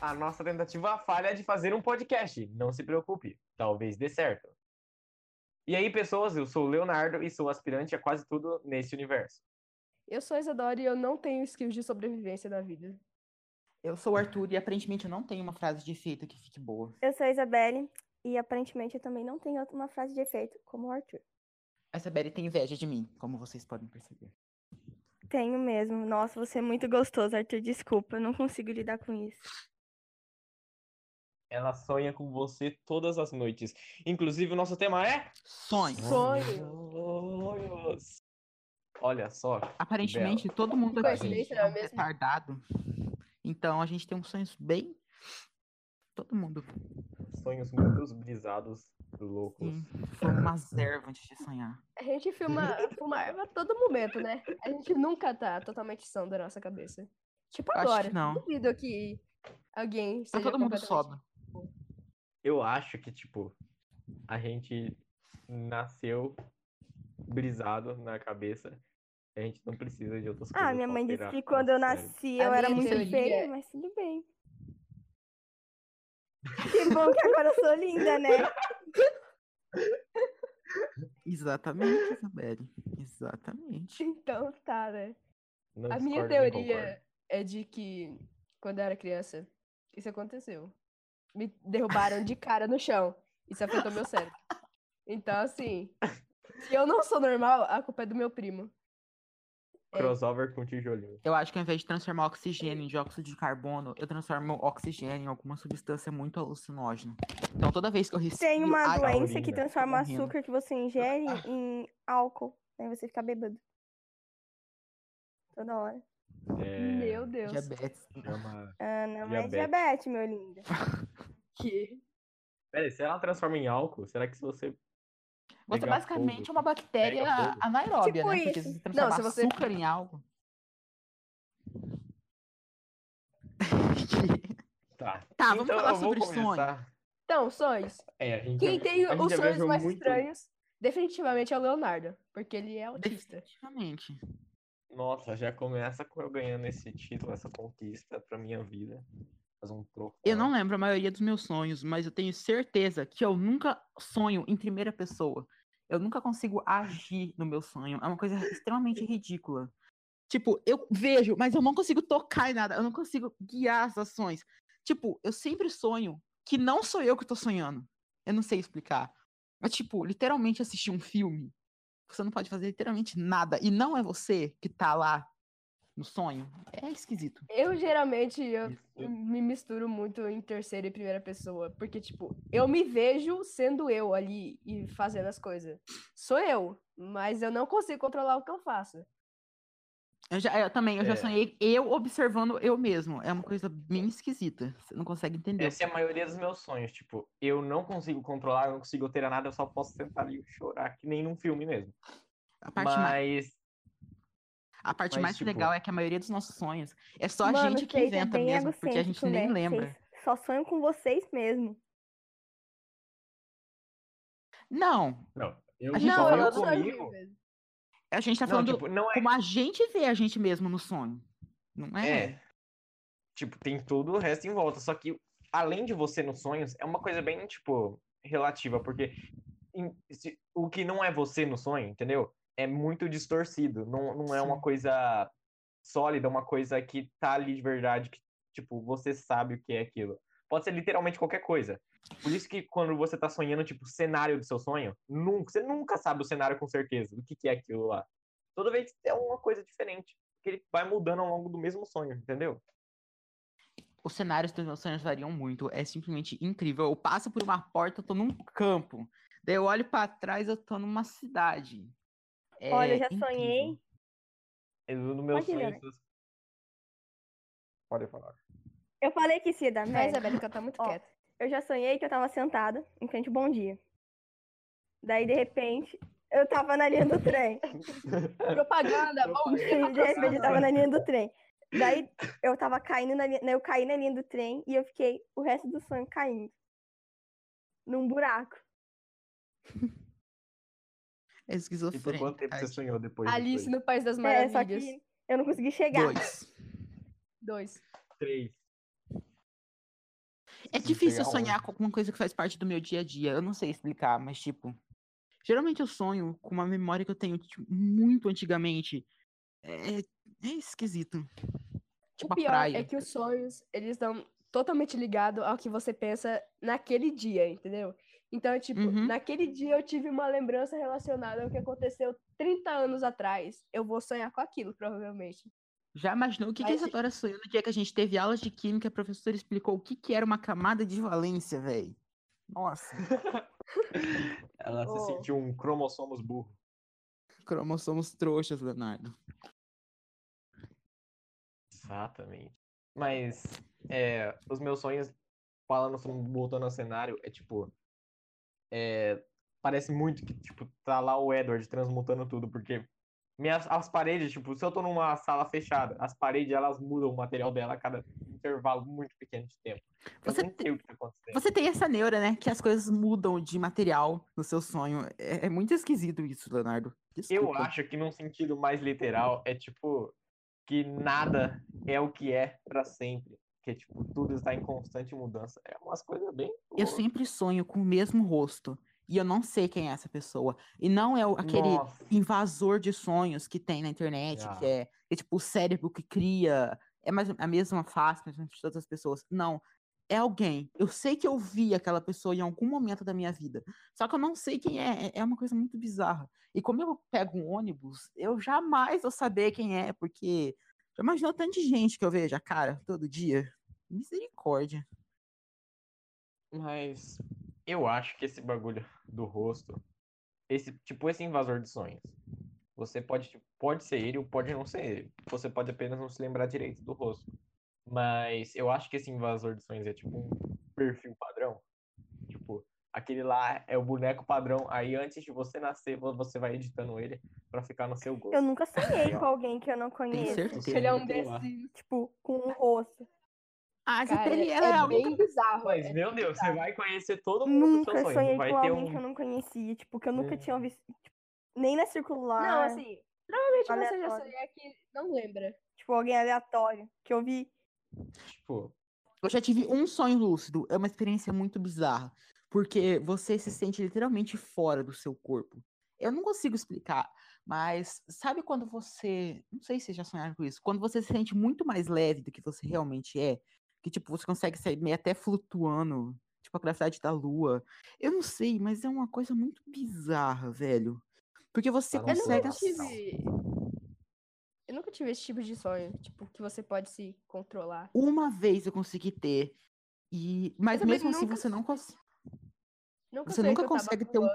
a nossa tentativa falha de fazer um podcast. Não se preocupe, talvez dê certo. E aí, pessoas, eu sou o Leonardo e sou aspirante a quase tudo nesse universo. Eu sou a Isadora e eu não tenho skills de sobrevivência na vida. Eu sou o Arthur e aparentemente eu não tenho uma frase de efeito que fique boa. Eu sou a Isabelle e aparentemente eu também não tenho uma frase de efeito como o Arthur. A Isabelle tem inveja de mim, como vocês podem perceber. Tenho mesmo. Nossa, você é muito gostoso, Arthur. Desculpa, eu não consigo lidar com isso. Ela sonha com você todas as noites. Inclusive, o nosso tema é. Sonho. Sonhos. Olha só. Aparentemente, todo mundo aqui é é um retardado. Então a gente tem uns sonhos bem. Todo mundo. Sonhos muito brisados, loucos. Sim, fuma umas ervas antes de sonhar. A gente filma, fuma erva a todo momento, né? A gente nunca tá totalmente são da nossa cabeça. Tipo Acho agora. que não. Duvido que alguém Tá todo mundo sobra. Eu acho que, tipo, a gente nasceu brisado na cabeça. A gente não precisa de outras coisas. Ah, minha mãe disse que quando eu nasci A eu era muito feia, mas tudo bem. Que bom que agora eu sou linda, né? Exatamente, Isabelle. Exatamente. Então tá, né? Não A minha discordo teoria é de que quando eu era criança, isso aconteceu. Me derrubaram de cara no chão. Isso afetou meu cérebro. Então, assim, se eu não sou normal, a culpa é do meu primo. É. Crossover com tijolinho. Eu acho que ao invés de transformar oxigênio em dióxido de carbono, eu transformo oxigênio em alguma substância muito alucinógena. Então toda vez que eu respiro. Tem uma doença que transforma açúcar que você ingere em álcool. Aí você fica bêbado. Toda hora. É, Meu Deus. Diabetes. chama... Ah, não é Diabetes. diabetes, meu lindo. Que... Pera aí, se ela transforma em álcool, será que se você. Você basicamente é uma bactéria fogo? anaeróbia, Tipo né? Porque isso. se você transformar se você- açúcar em algo. Tá. Tá, vamos então, falar sobre sonho. começar. Então, sonhos. É, a gente Quem já- tem a gente os sonhos mais muito- estranhos, definitivamente é o Leonardo. Porque ele é autista. Definitivamente. Nossa, já começa com eu ganhando esse título, essa conquista pra minha vida. Fazer um troféu. Eu não lembro a maioria dos meus sonhos, mas eu tenho certeza que eu nunca sonho em primeira pessoa. Eu nunca consigo agir no meu sonho. É uma coisa extremamente ridícula. Tipo, eu vejo, mas eu não consigo tocar em nada. Eu não consigo guiar as ações. Tipo, eu sempre sonho que não sou eu que tô sonhando. Eu não sei explicar. É tipo, literalmente assistir um filme. Você não pode fazer literalmente nada. E não é você que tá lá no sonho. É esquisito. Eu geralmente eu Isso. me misturo muito em terceira e primeira pessoa. Porque, tipo, eu me vejo sendo eu ali e fazendo as coisas. Sou eu, mas eu não consigo controlar o que eu faço. Eu, já, eu também, eu já É. sonhei eu observando eu mesmo. É uma coisa bem esquisita. Você não consegue entender. Essa é a maioria dos meus sonhos. Tipo, eu não consigo controlar, eu não consigo alterar nada, eu só posso sentar ali e chorar, que nem num filme mesmo. A parte, ma- Mas. A parte mas, mais tipo- legal é que a maioria dos nossos sonhos é só a Mano, gente que é inventa bem mesmo, porque a gente egocêntrico, nem né? lembra. Vocês só sonham com vocês mesmo. Não, Não, eu A gente não, sonho eu sonho sonho comigo. mesmo. a gente tá Não, falando tipo, não é. como a gente vê a gente mesmo no sonho. Não é? É. Tipo, tem todo o resto em volta. Só que, além de você nos sonhos, é uma coisa bem, tipo, relativa, porque em- se- o que não é você no sonho, entendeu? É muito distorcido. Não, não é uma coisa sólida, uma coisa que tá ali de verdade, que, tipo, você sabe o que é aquilo. Pode ser literalmente qualquer coisa. Por isso que quando você tá sonhando, tipo, o cenário do seu sonho, nunca, você nunca sabe o cenário com certeza, do que, que é aquilo lá. Toda vez é uma coisa diferente. Porque ele vai mudando ao longo do mesmo sonho, entendeu? Os cenários dos meus sonhos variam muito. É simplesmente incrível. Eu passo por uma porta, eu tô num campo. Daí eu olho pra trás, eu tô numa cidade. Olha, eu É já incrível. sonhei. Eu, no meu sonho. Essas- Pode falar. Eu falei que isso ia dar A merda. Isabela que tá muito Ó, quieta. Eu já sonhei que eu tava sentada em frente ao Bom Dia. Daí, de repente, eu tava na linha do trem. Propaganda, bom dia, de repente, eu tava na linha do trem. Daí, eu tava caindo na linha... Eu caí na linha do trem e eu fiquei o resto do sonho caindo. Num buraco. É E por esquizofrênico. quanto tempo você sonhou depois Alice disso? no País das É, só Maravilhas. que eu não consegui chegar. Dois. Dois. Três. É difícil sonhar com alguma coisa que faz parte do meu dia a dia. Eu não sei explicar, mas tipo. Geralmente eu sonho com uma memória que eu tenho tipo, muito antigamente. É, é esquisito. Tipo o a pior praia. é que os sonhos, eles estão totalmente ligados ao que você pensa naquele dia, entendeu? Então, tipo, Uhum. naquele dia eu tive uma lembrança relacionada ao que aconteceu 30 anos atrás. Eu vou sonhar com aquilo, provavelmente. Já imaginou o que, que a Mas- Isadora sonhou no dia que a gente teve aulas de química? A professora explicou o que, que era uma camada de valência, velho. Nossa, Ela Oh. se sentiu um cromossomos burro. cromossomos trouxas, Leonardo. Exatamente. Mas é, os meus sonhos, falando, sobre- voltando ao cenário, é tipo. É, parece muito que, tipo, tá lá o Edward transmutando tudo, porque minhas, as paredes, tipo, se eu tô numa sala fechada, as paredes elas mudam o material dela a cada intervalo muito pequeno de tempo. Eu Você tá. Você tem essa neura, né? Que as coisas mudam de material no seu sonho. É, é muito esquisito isso, Leonardo. Eu Desculpa. acho que num sentido mais literal é tipo que nada é o que é pra sempre. Que tipo, tudo está em constante mudança. É umas coisas bem. Eu sempre sonho com o mesmo rosto. E eu não sei quem é essa pessoa. E não é aquele Nossa. invasor de sonhos que tem na internet, Ah. que é, é tipo o cérebro que cria. É mais a mesma face mas de todas as pessoas. Não. É alguém. Eu sei que eu vi aquela pessoa em algum momento da minha vida. Só que eu não sei quem é. É- É uma coisa muito bizarra. E como eu pego um ônibus, eu jamais vou saber quem é, porque já imaginou tanto de gente que eu vejo a cara todo dia? Misericórdia. Mas eu acho que esse bagulho do rosto, esse tipo esse invasor de sonhos, você pode tipo, pode ser ele ou pode não ser ele. Você pode apenas não se lembrar direito do rosto. Mas eu acho que esse invasor de sonhos é tipo um perfil padrão. Tipo, aquele lá é o boneco padrão. Aí antes de você nascer, vo- você vai editando ele pra ficar no seu gosto. Eu nunca sonhei com alguém que eu não conheço. certeza. Ele é um lá. desses. Tipo, com um rosto. Ah, a Cara, Gisele, é, ela é, é a única bem bizarro. Mas, é meu Deus, você bizarro. vai conhecer todo mundo do Nunca seu sonho. sonhei Não vai com alguém um. que eu não conhecia. Tipo, que eu nunca tinha Hum. visto. tipo, nem na circular. Não, assim, provavelmente você já aleatório. sonhou é que não lembra. Tipo, alguém aleatório. Que eu vi. Tipo, Eu já tive um sonho lúcido. É uma experiência muito bizarra. Porque você se sente literalmente fora do seu corpo. Eu não consigo explicar, mas sabe quando você. Não sei se vocês já sonharam com isso. Quando você se sente muito mais leve do que você realmente é. Que, tipo, você consegue sair meio até flutuando. Tipo, a gravidade da lua. Eu não sei, mas é uma coisa muito bizarra, velho. Porque você Eu consegue. nunca tive. Eu nunca tive esse tipo de sonho. Tipo, que você pode se controlar. Uma vez eu consegui ter. E... Mas mesmo assim nunca você não consegue. Nunca Você nunca consegue ter um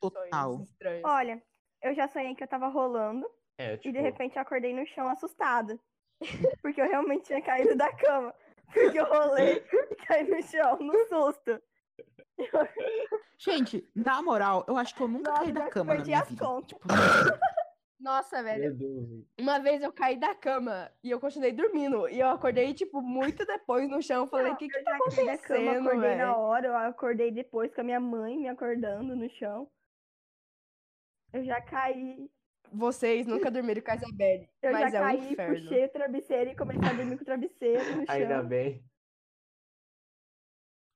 total. Olha, eu já sonhei que eu tava rolando. é, E tipo. de repente eu acordei no chão assustada. Porque eu realmente tinha caído da cama. Porque eu rolei e caí no chão, no susto. Gente, na moral, eu acho que eu nunca Nossa, caí da cama na perdi minha as vida. contas. Tipo, Nossa, velho. Uma vez eu caí da cama e eu continuei dormindo. E eu acordei, tipo, muito depois no chão. Falei, o que que eu tá da cama, acontecendo, acordei na velho? hora, eu acordei depois com a minha mãe me acordando no chão. Eu já caí, Vocês nunca dormiram com a Isabelle. eu mas já é um caí, inferno. puxei o travesseiro e comecei a dormir com o travesseiro no chão. Ainda bem.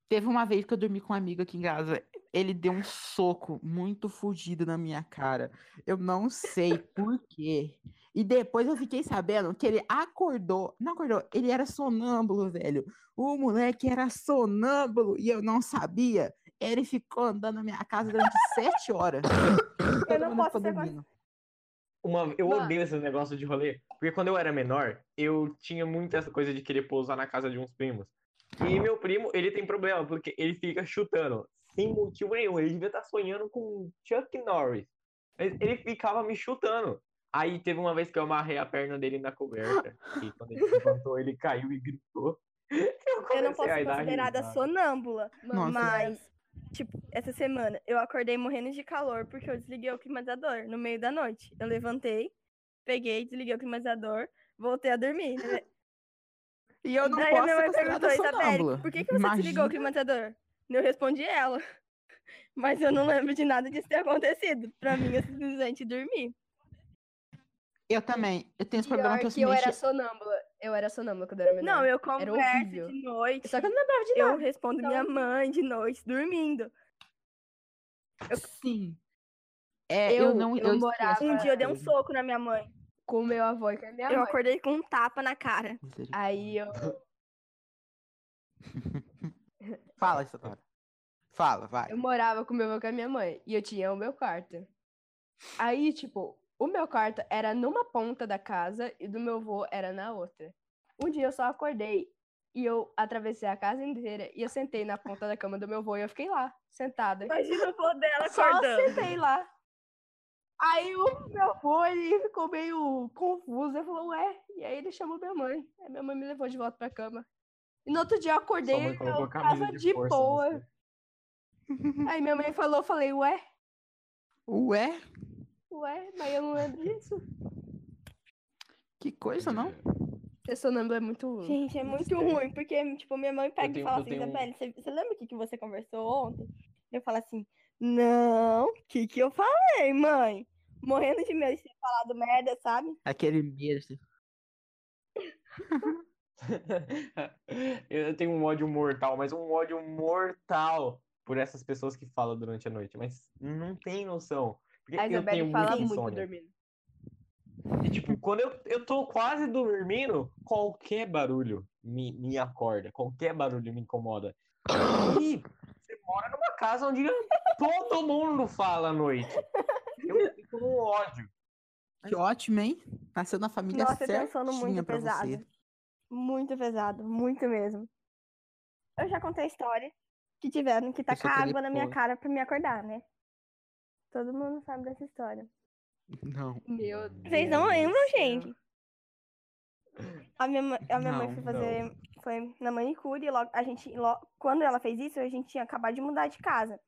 teve uma vez que eu dormi com um amigo aqui em casa. Ele deu um soco muito fudido na minha cara. Eu não sei por quê. E depois eu fiquei sabendo que ele acordou. Não acordou, ele era sonâmbulo, velho. O moleque era sonâmbulo e eu não sabia. Ele ficou andando na minha casa durante sete horas. Eu não posso ser. Uma, eu Mano. odeio esse negócio de rolê. Porque quando eu era menor, eu tinha muito essa coisa de querer pousar na casa de uns primos. E meu primo, ele tem problema, porque ele fica chutando. Sem motivo nenhum. Ele devia estar sonhando com Chuck Norris. Mas Ele ficava me chutando. Aí teve uma vez que eu amarrei a perna dele na coberta. E quando ele levantou, ele caiu e gritou. Eu, Eu não posso a ser considerada risada. sonâmbula. Nossa. Mas, tipo, essa semana eu acordei morrendo de calor porque eu desliguei o climatizador no meio da noite. Eu levantei, peguei, desliguei o climatizador, voltei a dormir. né? E eu não Daí a posso minha ser mãe perguntou, Isabelle, por que, que você desligou o Imagina- climatizador? Eu respondi ela. Mas eu não lembro de nada disso ter acontecido. Pra mim, eu simplesmente dormi. Eu também. Eu tenho esse problema que eu que eu era sonâmbula. Eu era sonâmbula quando eu era menor. Não, eu converso de noite. Só que eu não lembrava de Eu nada. respondo Então- minha mãe de noite, dormindo. Sim. É, eu, Eu- não. eu esqueço morava- Um dia eu dei um soco na minha mãe. Com o meu avô e com a minha Eu mãe. acordei com um tapa na cara. Aí eu. Fala, Isadora. Fala, vai. Eu morava com meu avô e com a minha mãe. E eu tinha o meu quarto. Aí, tipo, o meu quarto era numa ponta da casa e do meu avô era na outra. Um dia eu só acordei e eu atravessei a casa inteira e eu sentei na ponta da cama do meu avô e eu fiquei lá, sentada. Imagina o vô dela Só acordando. sentei lá. Aí o meu avô, ele ficou meio confuso. Ele falou, ué. E aí ele chamou minha mãe. Aí minha mãe me levou de volta pra cama. E no outro dia eu acordei e eu tava de de boa. Aí minha mãe falou, eu falei, ué, Ué, ué, mas eu não lembro disso. que coisa, não? Ser sonâmbulo é muito. Gente, é muito ruim, porque, tipo, minha mãe pega tenho- e fala eu assim, tenho um- Isabelle, você, você lembra o que, que você conversou ontem? Eu falo assim, não, o que que eu falei, mãe? Morrendo de medo de ter falado merda, sabe? Aquele mesmo. eu tenho um ódio mortal, mas um ódio mortal por essas pessoas que falam durante a noite, mas não tem noção. Porque A eu Isabelle tenho fala muito insônia. dormindo. E, tipo, quando eu, eu tô quase dormindo, qualquer barulho me, me acorda, qualquer barulho me incomoda. E você mora numa casa onde todo mundo fala à noite. Eu fico com ódio. Que ótimo, hein? Nasceu na família Nossa, eu certinha sono muito pra pesado. você. Muito pesado, muito mesmo. Eu já contei a história que tiveram que tacar água na minha cara pra me acordar, né? Todo mundo sabe dessa história. Não. Meu Vocês não Deus lembram, gente? A minha, mãe- a minha mãe Não, foi fazer. Foi na manicure e logo, a gente. lo- quando ela fez isso, a gente tinha acabado de mudar de casa.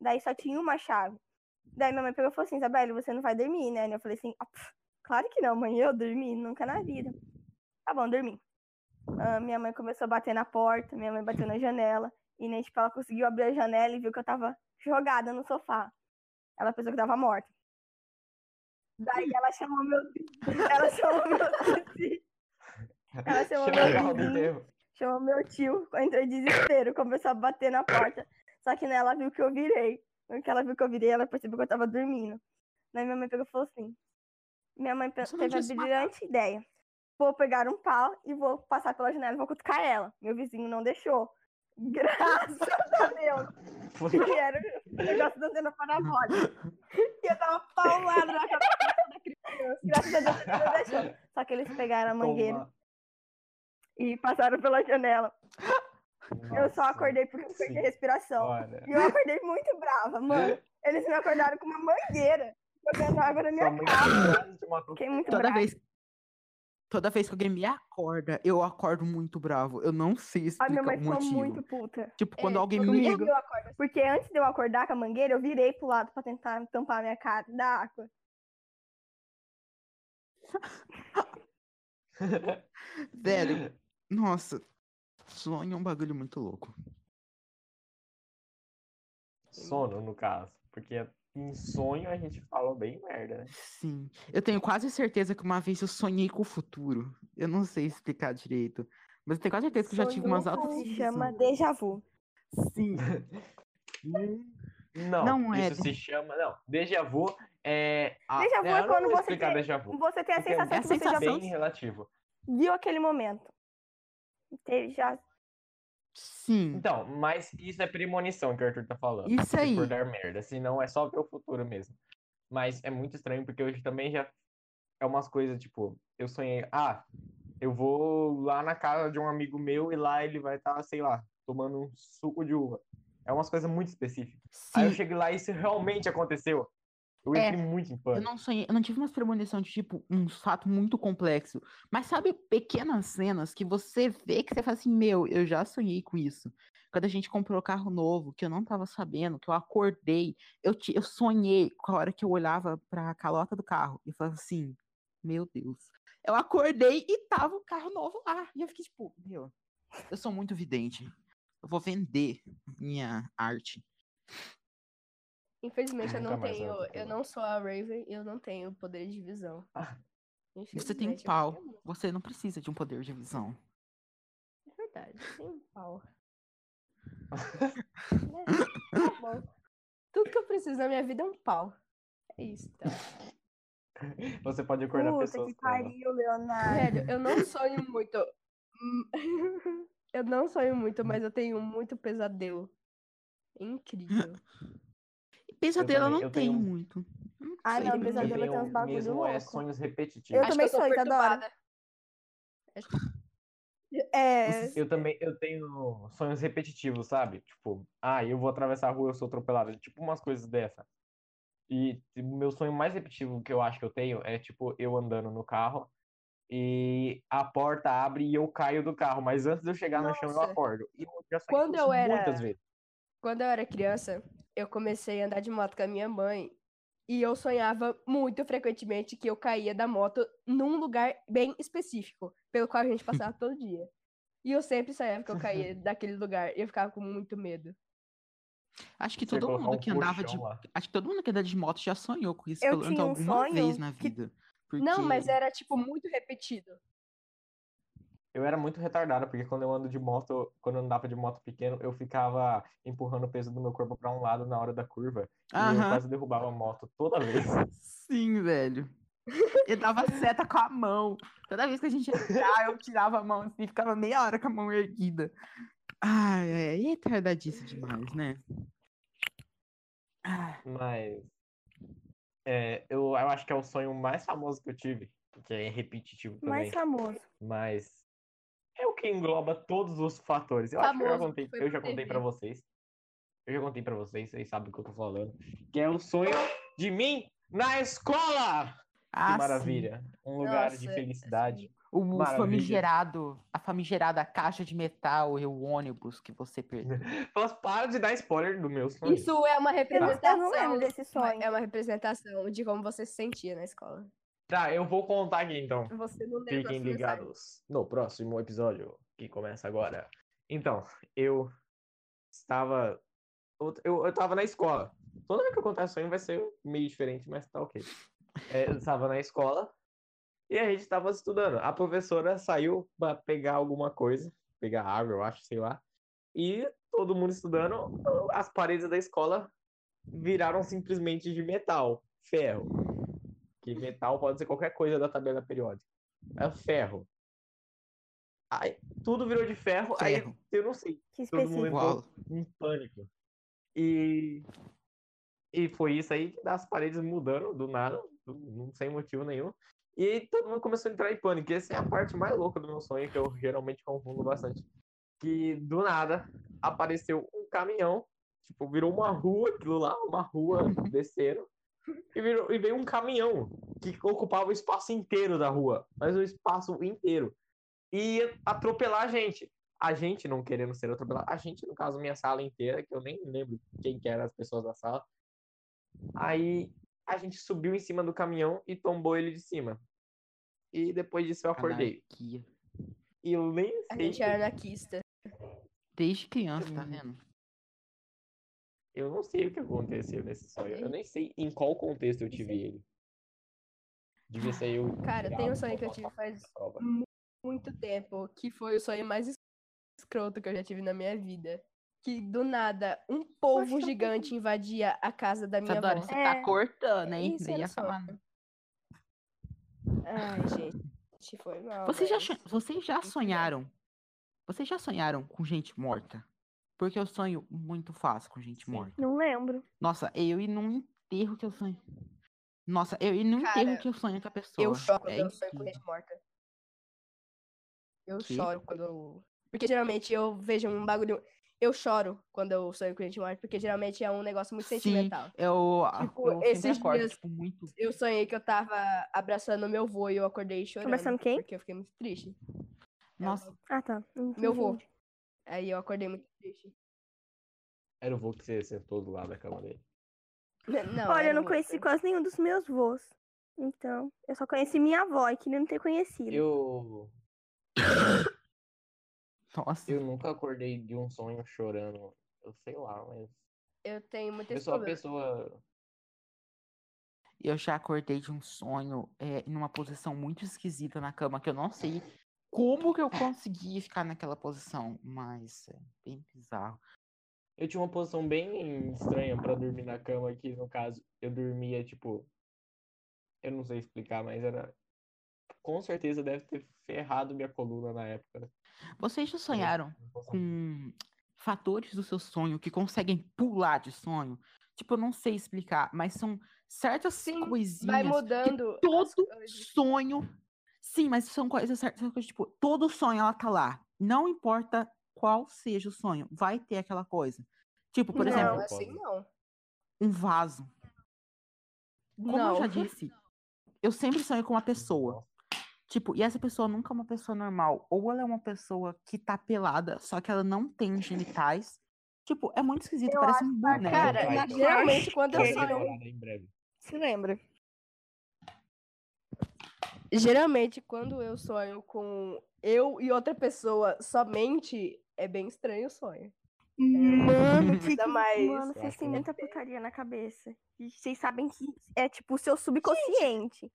Daí só tinha uma chave. Daí minha mãe pegou e falou assim, Isabelle, você não vai dormir, né? E eu falei assim, "Ah, pff, claro que não, mãe, eu dormi, nunca na vida. Tá bom, dormi. Ah, minha mãe começou a bater na porta, minha mãe bateu na janela. E nem, tipo, ela conseguiu abrir a janela e viu que eu tava jogada no sofá. Ela pensou que eu tava morta. Daí ela chamou meu. Ela chamou meu. Ela chamou meu chamou meu tio, entrou em desespero, começou a bater na porta. Só que né, ela viu que eu virei. Porque ela viu que eu virei, ela percebeu que eu tava dormindo. Daí minha mãe pegou e falou assim: Minha mãe teve a brilhante ideia. Vou pegar um pau e vou passar pela janela e vou cutucar ela. Meu vizinho não deixou. Graças a Deus. Foi. Que era o negócio da antena parabólica. E eu tava paulado na cabeça da criança. Graças a Deus ele não deixou. Só que eles pegaram a mangueira Toma. e passaram pela janela. Eu só Nossa, acordei porque eu perdi a respiração. Olha, E eu acordei muito brava, mano. Eles me acordaram com uma mangueira, jogando água na sua minha mãe cara. Fiquei muito Toda brava. vez, toda vez que alguém me acorda, eu acordo muito bravo. Eu não sei A minha explicar mãe o ficou motivo. muito puta. Tipo, quando É, alguém me... Comigo eu acordo. Porque antes de eu acordar com a mangueira, eu virei pro lado pra tentar tampar a minha cara da água. Velho, nossa. Sonho é um bagulho muito louco. Sono, no caso. Porque em sonho a gente fala bem merda, né? Sim. Eu tenho quase certeza que uma vez eu sonhei com o futuro. Eu não sei explicar direito. Mas eu tenho quase certeza que eu já tive umas altas. Se chama visões. déjà vu. Sim. Não, Não é. isso se chama. Não, déjà vu é. a- Déjà vu eu é não quando vou você explicar tem- déjà vu. Você tem a porque sensação é a que você já sensação bem relativo. viu aquele momento. Já... Sim. Então, mas isso é premonição que o Arthur tá falando. Isso aí. for dar merda, senão é só ver o futuro mesmo. Mas é muito estranho porque hoje também já é umas coisas, tipo, eu sonhei, ah, eu vou lá na casa de um amigo meu e lá ele vai estar, sei lá, tomando um suco de uva. É umas coisas muito específicas. Aí eu Sim. cheguei lá e isso realmente aconteceu. Eu É, entrei muito em Eu pânico. não sonhei, eu não tive umas premonições de tipo um fato muito complexo. Mas sabe pequenas cenas que você vê que você fala assim, meu, eu já sonhei com isso. Quando a gente comprou carro novo, que eu não tava sabendo, que eu acordei, eu, ti- eu sonhei com a hora que eu olhava pra calota do carro e falava assim, meu Deus. Eu acordei e tava o carro novo lá. E eu fiquei tipo, meu, eu sou muito vidente. Eu vou vender minha arte. Infelizmente, eu não tenho. Eu não sou a Raven e eu não tenho poder de visão. Você tem um pau. muito. Você não precisa de um poder de visão. É verdade, tenho um pau. Tá bom. Tudo que eu preciso na minha vida é um pau. É isso, tá? Você pode acordar Puta pessoas que pariu, Leonardo. Velho, eu não sonho muito. Eu não sonho muito, mas eu tenho muito pesadelo. É incrível. Pesadelo eu também, não eu tenho tenho- muito. Eu não Ah, não, pesadelo Eu tem uns bagulho mesmo é louco. sonhos Eu repetitivos. também sou sou, Isadora. perturbada. É. Eu também eu tenho sonhos repetitivos, sabe? Tipo, ah, eu vou atravessar a rua, eu sou atropelado. Tipo umas coisas dessa. E o meu sonho mais repetitivo que eu acho que eu tenho é, tipo, eu andando no carro e a porta abre e eu caio do carro. Mas antes de eu chegar no chão, eu Nossa. acordo. E eu já Quando eu era- muitas vezes. Quando eu era criança, eu comecei a andar de moto com a minha mãe. E eu sonhava muito frequentemente que eu caía da moto num lugar bem específico, pelo qual a gente passava todo dia. E eu sempre sonhava que eu caía daquele lugar. E eu ficava com muito medo. Acho que todo mundo um que andava de. lá. Acho que todo mundo que anda de moto já sonhou com isso, Eu pelo menos um alguma sonho vez na que- vida. Não, mas porque- era, tipo, muito repetido. Eu era muito retardado, porque quando eu ando de moto, quando eu andava de moto pequeno, eu ficava empurrando o peso do meu corpo pra um lado na hora da curva. E eu Aham. quase derrubava a moto toda vez. Sim, velho. Eu dava seta com a mão. Toda vez que a gente ia tirar, eu tirava a mão assim, ficava meia hora com a mão erguida. Ai, é, retardadice demais, né? Mas é, eu, eu acho que é o sonho mais famoso que eu tive, que é repetitivo também. Mais famoso. Mas é o que engloba todos os fatores. Eu acho que eu já Famoso, contei, eu já contei pra vocês. Eu já contei pra vocês, vocês sabem do que eu tô falando. Que é o sonho de mim na escola! ah, que sim. maravilha. Um lugar de Nossa, felicidade. O Maravilha. famigerado, a famigerada caixa de metal e o ônibus que você perdeu. Elas param de dar spoiler do meu sonho. Isso é uma representação. eu não lembro desse sonho. É uma representação de como você se sentia na escola. Tá, eu vou contar aqui então. Você não lembra Fiquem ligados no próximo episódio, que começa agora. Então, eu estava. Eu, eu, eu tava na escola. Toda vez que eu contar sonho vai ser meio diferente, mas tá ok. É, eu estava na escola e a gente estava estudando. A professora saiu para pegar alguma coisa, pegar água, eu acho, sei lá. E todo mundo estudando, as paredes da escola viraram simplesmente de metal, ferro. Que metal pode ser qualquer coisa da tabela periódica. É ferro. Aí, tudo virou de ferro, Ferro. aí eu não sei. Que Todo mundo entrou em pânico. E, e foi isso aí que das paredes mudando do nada, do- não sem motivo nenhum. E todo mundo começou a entrar em pânico. E essa é a parte mais louca do meu sonho, que eu geralmente confundo bastante. Que do nada apareceu um caminhão, tipo, virou uma rua, aquilo lá, uma rua descendo. E, virou- e veio um caminhão que ocupava o espaço inteiro da rua, mas o espaço inteiro. E ia atropelar a gente a gente não querendo ser atropelado, a gente, no caso, minha sala inteira, que eu nem lembro quem que eram as pessoas da sala. Aí a gente subiu em cima do caminhão e tombou ele de cima. E depois disso eu acordei. Anarquia. E eu nem A sei. gente é anarquista. Desde criança, tá Hum. vendo? Eu não sei o que aconteceu nesse sonho. Eu nem sei em qual contexto eu tive ele. Devia ser eu. Cara, tem um sonho que eu tive faz muito tempo, que foi o sonho mais escroto que eu já tive na minha vida. Que do nada, um polvo Poxa, gigante invadia a casa da minha Sadora, avó. você tá É, cortando, hein? Isso era ia falar. sonho. Ai, gente, foi mal. Vocês já, vocês já bom. sonharam? Vocês já sonharam com gente morta? Porque eu sonho muito fácil com gente morta. Não lembro. Nossa, eu ir num enterro que eu sonho. Nossa, eu ir num enterro Cara, que eu sonho com a pessoa. Eu choro quando é eu sonho com gente morta. Eu Quê? choro quando eu. Porque geralmente eu vejo um bagulho. Eu choro quando eu sonho com gente morta, porque geralmente é um negócio muito Sim, sentimental. Eu, Tipo, eu esses acordo, dias- tipo, muito. Eu sonhei que eu tava abraçando meu vô e eu acordei chorando. Abraçando quem? Porque eu fiquei muito triste. Nossa, Ah, tá. Meu vô. Aí eu acordei muito triste. Era o voo que você sentou do lado da cama dele. Não, Olha, eu não conheci quase nenhum dos meus vôs. Então, eu só conheci minha avó e queria não ter conhecido. Eu. nossa. Eu nunca acordei de um sonho chorando. Eu sei lá, mas. Eu tenho muito Eu sou a pessoa. Eu já acordei de um sonho é, em uma posição muito esquisita na cama, que eu não sei como que eu consegui ficar naquela posição, mas é bem bizarro. Eu tinha uma posição bem estranha pra dormir na cama aqui, no caso, eu dormia, tipo. Eu não sei explicar, mas era. Com certeza deve ter ferrado minha coluna na época. Vocês já sonharam com fatores do seu sonho que conseguem pular de sonho? Tipo, eu não sei explicar, mas são certas Sim, Vai coisinhas mudando. as todo sonho. Sim, mas são coisas certas, tipo, todo sonho ela tá lá. Não importa qual seja o sonho, vai ter aquela coisa. Tipo, por não, exemplo, assim não. um vaso. Como não. eu já disse, eu sempre sonho com uma pessoa. Tipo, e essa pessoa nunca é uma pessoa normal. Ou ela é uma pessoa que tá pelada, só que ela não tem genitais. Tipo, é muito esquisito, Eu parece um boneco. Cara, geralmente quando eu sonho. Se lembra? Geralmente, quando eu sonho com eu e outra pessoa somente, é bem estranho o sonho. Mano, que, Ainda mais- mano, vocês têm muita putaria na cabeça. E vocês sabem que é tipo o seu subconsciente.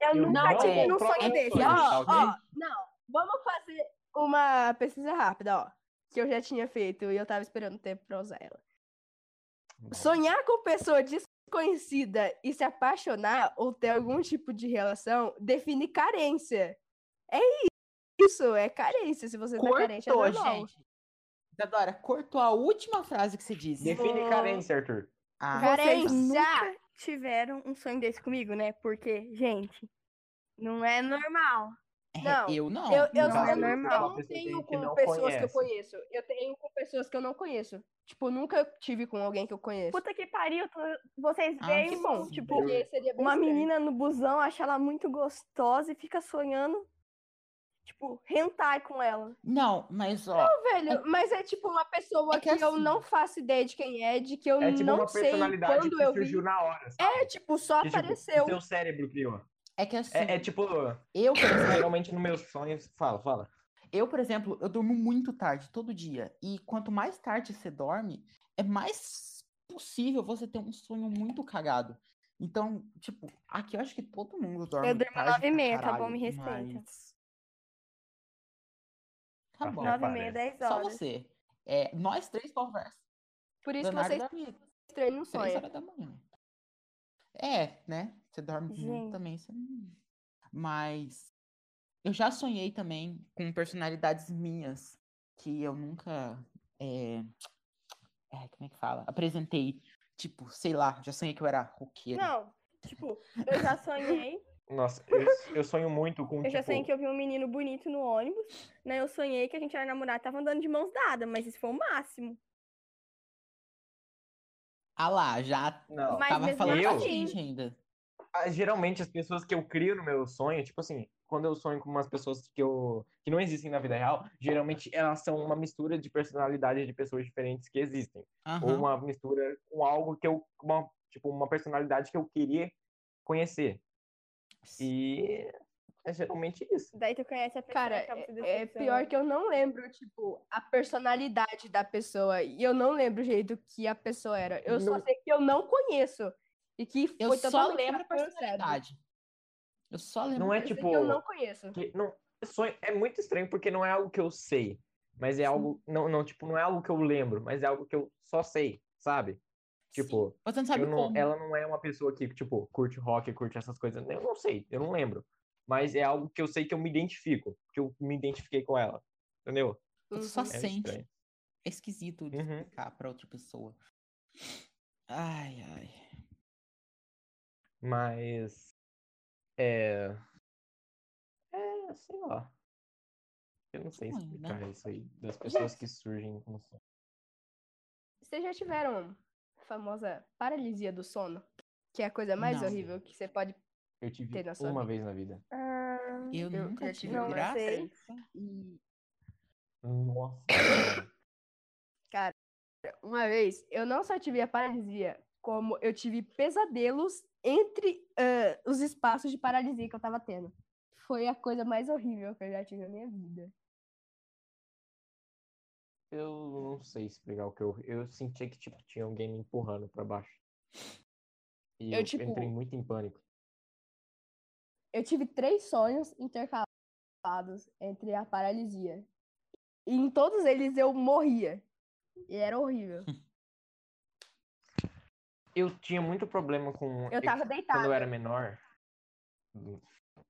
Eu, Eu nunca não- tive é, num sonho desse. sonho. Ó, ó, não, vamos fazer uma pesquisa rápida, ó. Que eu já tinha feito e eu tava esperando tempo pra usar ela. Sonhar com pessoa desconhecida e se apaixonar ou ter algum tipo de relação define carência. É isso, é carência. Se você tá carente, é Cortou, normal. gente. Isadora, cortou a última frase que você disse. Define carência, Arthur. Ah, Carência. Vocês nunca tiveram um sonho desse comigo, né? Porque, gente, não é normal. É, não, eu não. Eu, eu, não, eu não uma pessoa tenho com não pessoas que eu conhece. conheço. Eu tenho com pessoas que eu não conheço. Tipo, nunca tive com alguém que eu conheço. Puta que pariu, tu- vocês Ah, veem, bom, tipo, uma estranho. menina no busão, acha ela muito gostosa e fica sonhando, tipo, hentai com ela. Não, mas ó, Velho, mas é tipo uma pessoa É que, que eu assim- não faço ideia de quem é, de que eu É tipo não uma sei personalidade quando que eu surgiu vi. na hora. sabe? É, tipo, só Que, tipo, apareceu. o seu cérebro criou. É que assim, É, é tipo, eu, por exemplo, geralmente nos meus sonhos. Fala, fala. eu, por exemplo, eu durmo muito tarde todo dia. E quanto mais tarde você dorme, é mais possível você ter um sonho muito cagado. Então, tipo, aqui eu acho que todo mundo dorme Eu durmo nove e meia, tá bom? Me respeita. mas- Tá bom, Nove e meia, dez só horas. você. É, nós três conversamos. Por isso que Leonardo vocês dorme estranham no três sonho. horas da manhã. É, né? Você dorme muito Gente. também. Você não... Mas eu já sonhei também com personalidades minhas que eu nunca. É... é, como é que fala? Apresentei. Tipo, sei lá, já sonhei que eu era roqueiro. Não, tipo, eu já sonhei, Nossa, eu, eu sonho muito com. eu já tipo, sonhei que eu vi um menino bonito no ônibus, né? Eu sonhei que a gente era namorado e tava andando de mãos dadas, mas isso foi o máximo. Ah lá, já Não, Mas tava falando com a assim- gente ainda. Ah, geralmente as pessoas que eu crio no meu sonho, tipo assim, quando eu sonho com umas pessoas que eu que não existem na vida real, geralmente elas são uma mistura de personalidade de pessoas diferentes que existem, ou Aham. uma mistura com algo que eu uma, tipo uma personalidade que eu queria conhecer. E é geralmente isso. Daí tu conhece a pessoa Cara, é, é pior que eu não lembro, tipo, a personalidade da pessoa. E eu não lembro o jeito que a pessoa era. Eu só Não- sei que eu não conheço. E que Eu foi só totalmente lembro a cérebro. personalidade. Eu só lembro. Não é Eu tipo que eu não conheço. que não sonho é muito estranho porque não é algo que eu sei, mas é algo não não tipo não é algo que eu lembro, mas é algo que eu só sei, sabe? Tipo, Sim, Você não sabe eu não, como. ela não é uma pessoa que, tipo, curte rock, curte essas coisas. Eu não sei, eu não lembro. Mas é algo que eu sei que eu me identifico, que eu me identifiquei com ela. Entendeu? Só Uhum. É sente. estranho. É esquisito de Uhum. explicar pra outra pessoa. Ai, ai. Mas. É. É, sei lá. Eu não sei né? explicar isso aí. Das pessoas que surgem com sonho. Vocês já tiveram a famosa paralisia do sono? Que é a coisa mais Não. horrível que você pode. Eu tive Ter uma vida. vez na vida. Ah, Eu, Eu nunca tive uma graça. vez. E Nossa. uma vez, eu não só tive a paralisia, como eu tive pesadelos entre ah, os espaços de paralisia que eu tava tendo. Foi a coisa mais horrível que eu já tive na minha vida. eu não sei explicar o que eu. Eu sentia que, tipo, tinha alguém me empurrando pra baixo. E Eu, eu, tipo, entrei muito em pânico. Eu tive três sonhos intercalados entre a paralisia. E em todos eles eu morria. E era horrível. Eu tinha muito problema com. Eu tava Quando eu deitada. era menor.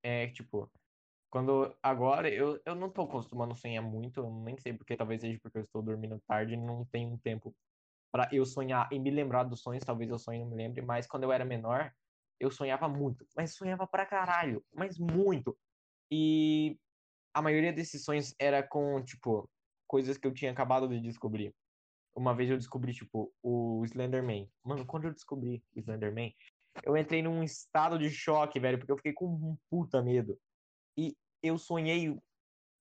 É, tipo. Quando. Agora, eu, eu não tô acostumando sonhar muito. Eu nem sei porque. Talvez seja porque eu estou dormindo tarde e não tenho um tempo pra eu sonhar e me lembrar dos sonhos. Talvez eu sonhe e não me lembre. Mas quando eu era menor, eu sonhava muito. Mas sonhava pra caralho. Mas muito. E a maioria desses sonhos era com, tipo, coisas que eu tinha acabado de descobrir. Uma vez eu descobri, tipo, o Slenderman. Mano, quando eu descobri o Slenderman, eu entrei num estado de choque, velho, porque eu fiquei com um puta medo. E eu sonhei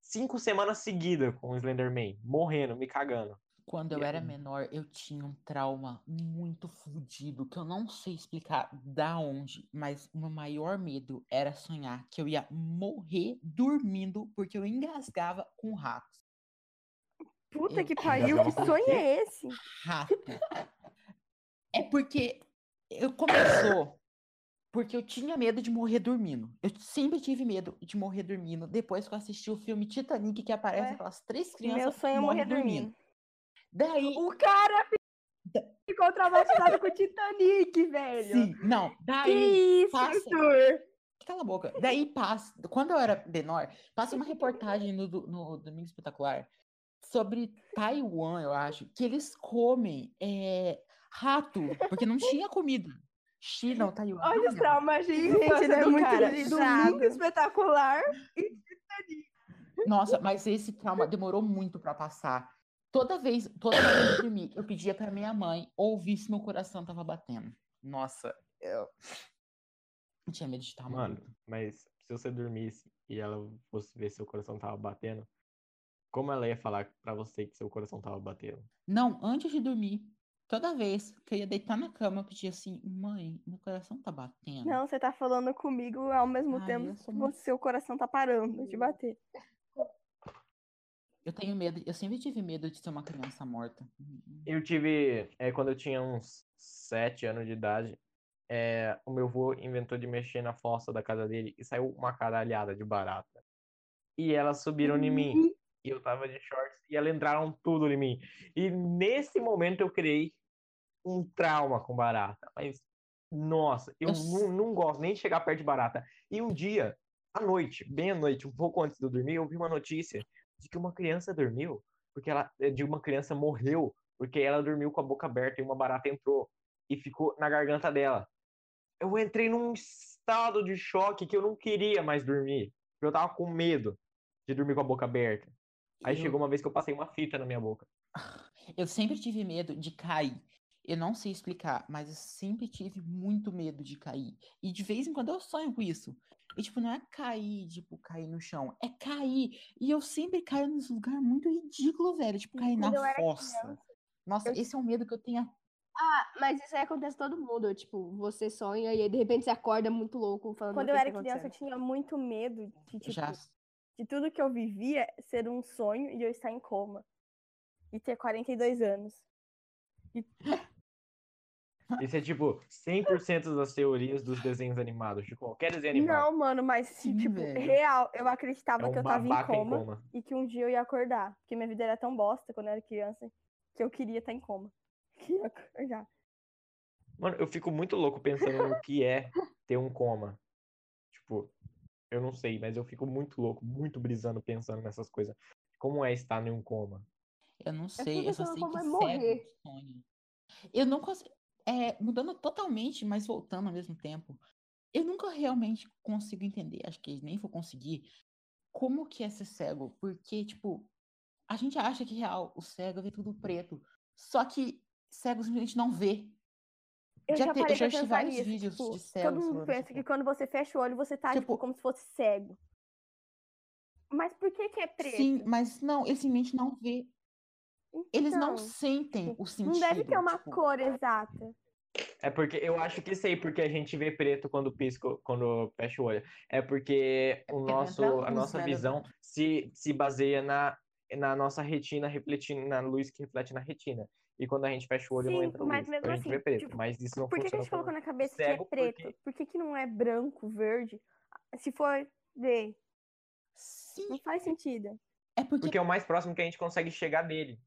cinco semanas seguidas com o Slenderman, morrendo, me cagando. Quando eu era menor, eu tinha um trauma muito fodido, que eu não sei explicar da onde, mas o meu maior medo era sonhar que eu ia morrer dormindo porque eu engasgava com ratos. Puta Eu- que pariu, que Engasgava com o sonho é esse? Rato. É porque eu começou porque eu tinha medo de morrer dormindo. Eu sempre tive medo de morrer dormindo. Depois que eu assisti o filme Titanic, que aparece Ué, aquelas três crianças Meu sonho é morrer dormindo. Daí, O cara ficou traumatizado com o Titanic, velho. sim, não, Que daí isso, passa-? Cala a boca. Daí passa. Quando eu era menor, passa uma reportagem no, no Domingo Espetacular sobre Taiwan, eu acho, que eles comem é, rato, porque não tinha comida. China ou Taiwan. Olha os traumas Gente, infância ele é do muito cara. Domingo espetacular. Nossa, mas esse trauma demorou muito pra passar. Toda vez, toda vez que eu dormia, eu pedia pra minha mãe ouvir se meu coração tava batendo. Nossa, eu, eu tinha medo de estar Mano, morrendo. mas se você dormisse e ela fosse ver se seu coração tava batendo, como ela ia falar pra você que seu coração tava batendo? Não, antes de dormir, toda vez que eu ia deitar na cama, eu pedia assim, mãe, meu coração tá batendo. Não, você tá falando comigo ao mesmo Ai, tempo sou que seu coração tá parando de bater. Eu tenho medo, eu sempre tive medo de ser uma criança morta. Eu tive, é, quando eu tinha uns sete anos de idade, é, o meu avô inventou de mexer na fossa da casa dele e saiu uma caralhada de barata. E elas subiram em mim. E eu tava de shorts e elas entraram tudo em mim. E nesse momento eu criei um trauma com barata. Mas, nossa, eu Eu não, não gosto nem de chegar perto de barata. E um dia, à noite, bem à noite, um pouco antes de eu dormir, eu vi uma notícia de que uma criança dormiu, porque ela, de uma criança morreu, porque ela dormiu com a boca aberta e uma barata entrou e ficou na garganta dela. Eu entrei num estado de choque que eu não queria mais dormir. Eu tava com medo de dormir com a boca aberta. Aí Eu- chegou uma vez que eu passei uma fita na minha boca. Eu sempre tive medo de cair. Eu não sei explicar, mas eu sempre tive muito medo de cair. E de vez em quando eu sonho com isso. E, tipo, não é cair, tipo, cair no chão. É cair. E eu sempre caio nesse lugar muito ridículo, velho. Tipo, cair Quando na fossa. criança, Nossa, eu- esse é o medo que eu tenho. Ah, mas isso aí acontece com todo mundo. Tipo, você sonha e aí de repente você acorda muito louco falando. Quando "O eu era que tá criança, eu acontecendo?" tinha muito medo de, tipo, Já. de tudo que eu vivia ser um sonho e eu estar em coma. E ter 42 anos. Isso é tipo 100% das teorias dos desenhos animados, de qualquer desenho animado. Não, mano, mas, Sim, tipo, velho. real, eu acreditava é que eu tava em coma, em coma. e que um dia eu ia acordar. Porque minha vida era tão bosta quando eu era criança que eu queria estar em coma. Queria acordar. Mano, eu fico muito louco pensando no que é ter um coma. Tipo, eu não sei, mas eu fico muito louco, muito brisando pensando nessas coisas. Como é estar em um coma? Eu não sei, eu só pensando sei que é cego morrer. sonha. Eu não consigo. É, mudando totalmente, mas voltando ao mesmo tempo. Eu nunca realmente consigo entender, acho que nem vou conseguir, como que é ser cego. Porque, tipo, a gente acha que real, o cego vê tudo preto. Só que cego simplesmente não vê. Eu já, Já te- eu parei já pra assisti vários nisso. vídeos tipo, de cegos todo mundo pensa tipo, que quando você fecha o olho, você tá, tipo, tipo- como se fosse cego. Mas por que que é preto? Sim, mas não, eles simplesmente não vê. Eles não Então, sentem o sentido. Não deve ter uma tipo, cor exata. É porque eu acho que sei porque a gente vê preto quando pisco, quando fecha o olho. É porque o porque não nosso, entra a nossa né, visão se, se baseia na na nossa retina, refletindo na luz que reflete na retina. E quando a gente fecha o olho, não Sim, entra mas luz. mesmo então a gente assim, vê preto. tipo, mas isso não Por que, que a gente colocou na cabeça que é preto? porque- Por que, que não é branco, verde? Se for ver, Sim, não faz sentido. é porque, Porque é o mais próximo que a gente consegue chegar dele.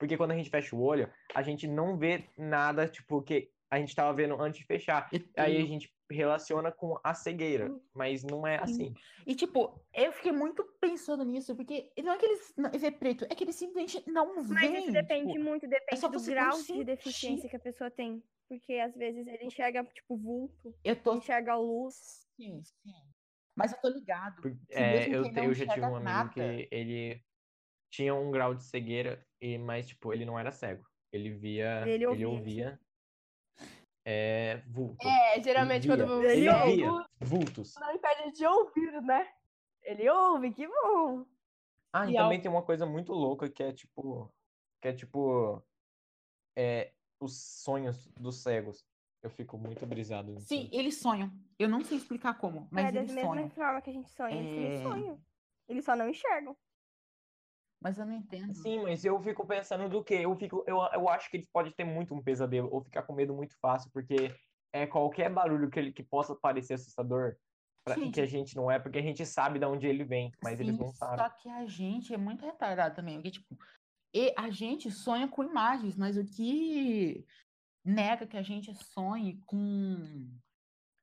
Porque quando a gente fecha o olho, a gente não vê nada, tipo, que a gente tava vendo antes de fechar. eu Aí a gente relaciona com a cegueira. Mas não é assim. E, tipo, eu fiquei muito pensando nisso, porque não é que eles não vê preto, é que eles simplesmente não Mas veem. isso depende tipo, muito, depende só do grau de sentir. deficiência que a pessoa tem. Porque às vezes ele enxerga, tipo, vulto, eu tô. enxerga a luz. Sim, sim. Mas eu tô ligado. É, mesmo eu, quem te- não eu já tive um amigo nada- que ele tinha um grau de cegueira, e, mas, tipo, ele não era cego. Ele via. Ele Ele ouvia, ouvia. é, vulto. É, geralmente Ele quando via, você Ele ouve, via vultos. não impede de ouvir, né? Ele ouve, que bom. Ah, e E ao- também tem uma coisa muito louca que é tipo. Que é tipo. É, os sonhos dos cegos. Eu fico muito brisado nisso. Sim, eles sonham. Eu não sei explicar como, mas é da eles mesma sonham. forma que a gente sonha, eles É. sonham. Eles só não enxergam. Mas eu não entendo. Sim, mas eu fico pensando do quê? Eu, fico, eu, eu acho que eles podem ter muito um pesadelo ou ficar com medo muito fácil, porque é qualquer barulho que, ele, que possa parecer assustador, pra, Gente. que a gente não é, porque a gente sabe de onde ele vem, mas eles Sim, não sabem. Só que a gente é muito retardado também. Porque, tipo, e a gente sonha com imagens, mas o que nega que a gente sonhe com,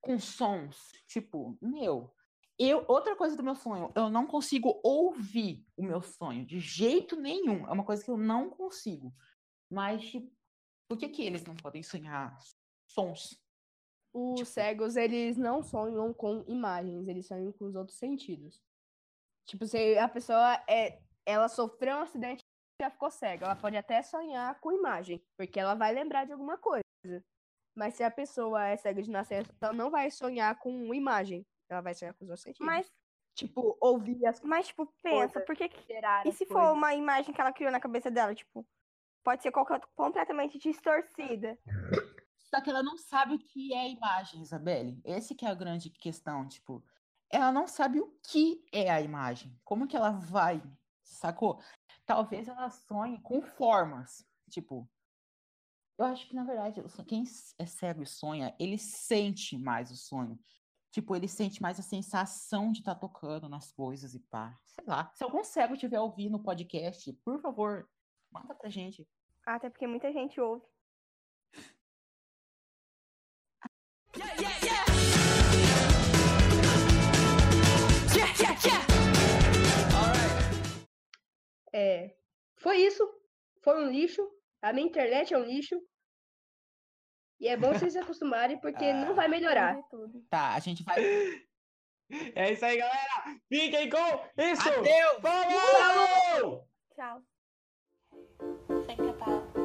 com sons? Tipo, meu. Eu, outra coisa do meu sonho, eu não consigo ouvir o meu sonho de jeito nenhum. É uma coisa que eu não consigo. Mas, tipo, por que, que eles não podem sonhar sons? Os Tipo- cegos, eles não sonham com imagens, eles sonham com os outros sentidos. Tipo, se a pessoa é, ela sofreu um acidente e já ficou cega, ela pode até sonhar com imagem, porque ela vai lembrar de alguma coisa. Mas se a pessoa é cega de nascença, ela não vai sonhar com imagem, ela vai sonhar com os sentidos. Mas, tipo, ouvir as mas tipo, pensa, Coisa. por que que... cheirar E se for uma imagem que ela criou na cabeça dela, tipo, pode ser qualquer- completamente distorcida. Só que ela não sabe o que é imagem, Isabelle. Esse que é a grande questão, tipo, ela não sabe o que é a imagem. Como que ela vai, sacou? Talvez ela sonhe com formas, tipo, eu acho que na verdade, quem é cego e sonha, ele sente mais o sonho. Tipo, ele sente mais a sensação de estar tocando nas coisas e pá. Sei lá. Se algum cego estiver ouvindo o podcast, por favor, manda pra gente. Até porque muita gente ouve. É, foi isso. Foi um lixo. A minha internet é um lixo. E é bom vocês se acostumarem, porque ah, não vai melhorar. Tá, a gente vai. É isso aí, galera. Fiquem com isso. Adeus. Falou! Tchau. Tchau.